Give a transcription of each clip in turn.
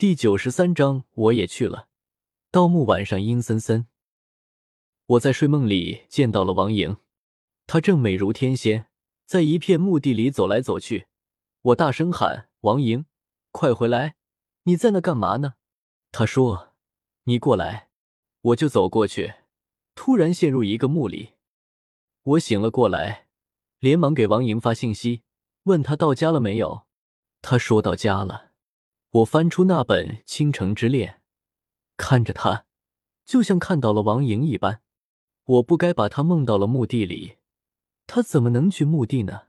第九十三章，我也去了。盗墓晚上阴森森，我在睡梦里见到了王莹，她正美如天仙，在一片墓地里走来走去。我大声喊：“王莹，快回来！你在那干嘛呢？”她说：“你过来。”我就走过去，突然陷入一个墓里。我醒了过来，连忙给王莹发信息，问她到家了没有。她说到家了。我翻出那本《倾城之恋》，看着他，就像看到了王莹一般。我不该把他梦到了墓地里，他怎么能去墓地呢？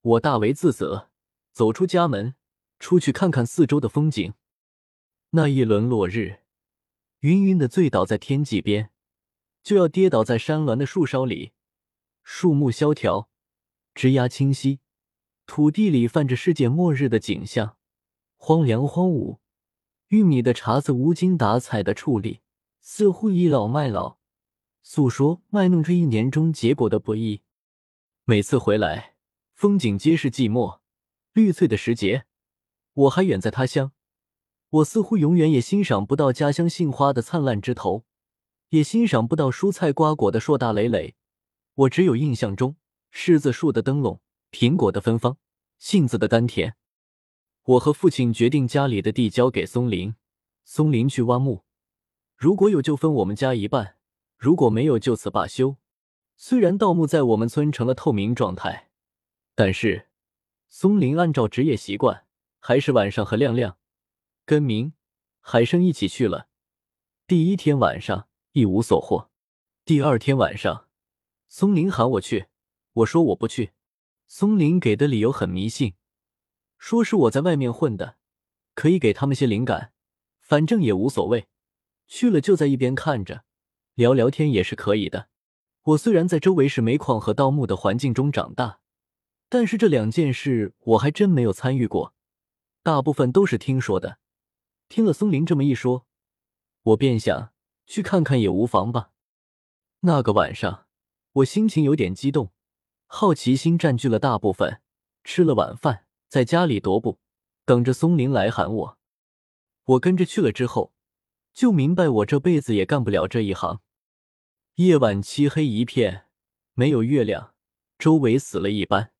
我大为自责，走出家门，出去看看四周的风景。那一轮落日，晕晕的醉倒在天际边，就要跌倒在山峦的树梢里。树木萧条，枝桠清晰，土地里泛着世界末日的景象。荒凉荒芜，玉米的茬子无精打采的矗立，似乎倚老卖老，诉说卖弄这一年中结果的不易。每次回来，风景皆是寂寞绿翠的时节。我还远在他乡，我似乎永远也欣赏不到家乡杏花的灿烂枝头，也欣赏不到蔬菜瓜果的硕大累累。我只有印象中柿子树的灯笼，苹果的芬芳，杏子的甘甜。我和父亲决定，家里的地交给松林，松林去挖墓，如果有就分我们家一半，如果没有就此罢休。虽然盗墓在我们村成了透明状态，但是松林按照职业习惯，还是晚上和亮亮、跟明、海生一起去了。第一天晚上一无所获，第二天晚上，松林喊我去，我说我不去。松林给的理由很迷信。说是我在外面混的，可以给他们些灵感，反正也无所谓。去了就在一边看着，聊聊天也是可以的。我虽然在周围是煤矿和盗墓的环境中长大，但是这两件事我还真没有参与过，大部分都是听说的。听了松林这么一说，我便想去看看也无妨吧。那个晚上，我心情有点激动，好奇心占据了大部分。吃了晚饭。在家里踱步，等着松林来喊我。我跟着去了之后，就明白我这辈子也干不了这一行。夜晚漆黑一片，没有月亮，周围死了一般。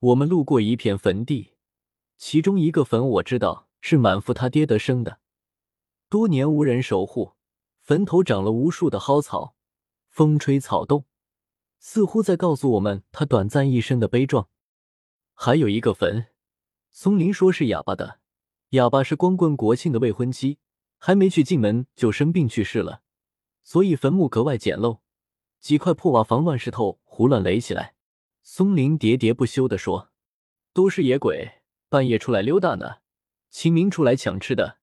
我们路过一片坟地，其中一个坟我知道是满腹他爹的生的，多年无人守护，坟头长了无数的蒿草，风吹草动，似乎在告诉我们他短暂一生的悲壮。还有一个坟。松林说是哑巴的，哑巴是光棍国庆的未婚妻，还没去进门就生病去世了，所以坟墓格外简陋，几块破瓦房乱石头胡乱垒起来。松林喋喋不休地说：“都是野鬼，半夜出来溜达呢，清明出来抢吃的，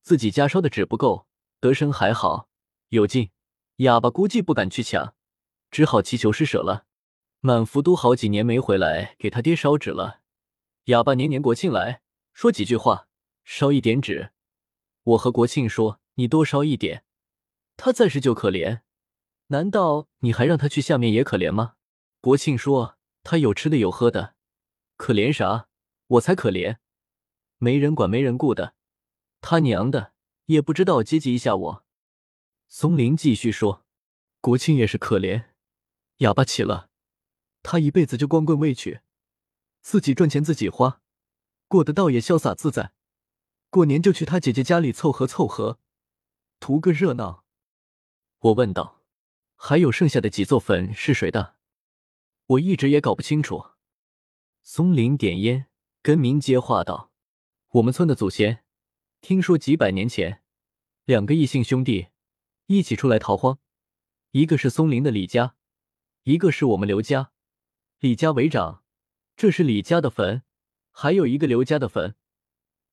自己家烧的纸不够，德生还好有劲，哑巴估计不敢去抢，只好祈求施舍了。满福都好几年没回来给他爹烧纸了。”哑巴年年国庆来说几句话，烧一点纸。我和国庆说：“你多烧一点，他暂时就可怜，难道你还让他去下面也可怜吗？”国庆说：“他有吃的有喝的，可怜啥？我才可怜，没人管没人顾的，他娘的也不知道接济一下我。”松林继续说：“国庆也是可怜，哑巴起了，他一辈子就光棍未娶。”自己赚钱自己花，过得倒也潇洒自在。过年就去他姐姐家里凑合凑合，图个热闹。我问道：“还有剩下的几座坟是谁的？”我一直也搞不清楚。松林点烟，跟明接话道：“我们村的祖先，听说几百年前，两个异姓兄弟一起出来逃荒，一个是松林的李家，一个是我们刘家，李家为长。”这是李家的坟，还有一个刘家的坟，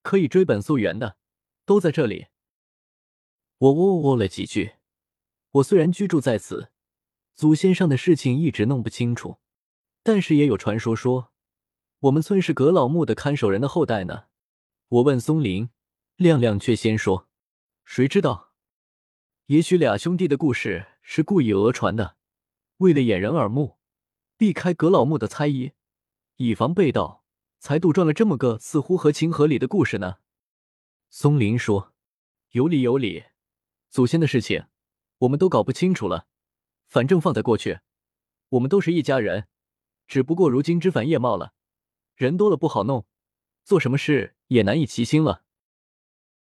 可以追本溯源的，都在这里。我喔喔了几句。我虽然居住在此，祖先上的事情一直弄不清楚，但是也有传说说我们村是葛老墓的看守人的后代呢。我问松林，亮亮却先说：“谁知道？也许俩兄弟的故事是故意讹传的，为了掩人耳目，避开葛老墓的猜疑。”以防被盗，才杜撰了这么个似乎合情合理的故事呢。松林说：“有理有理，祖先的事情我们都搞不清楚了。反正放在过去，我们都是一家人。只不过如今枝繁叶茂了，人多了不好弄，做什么事也难以齐心了。”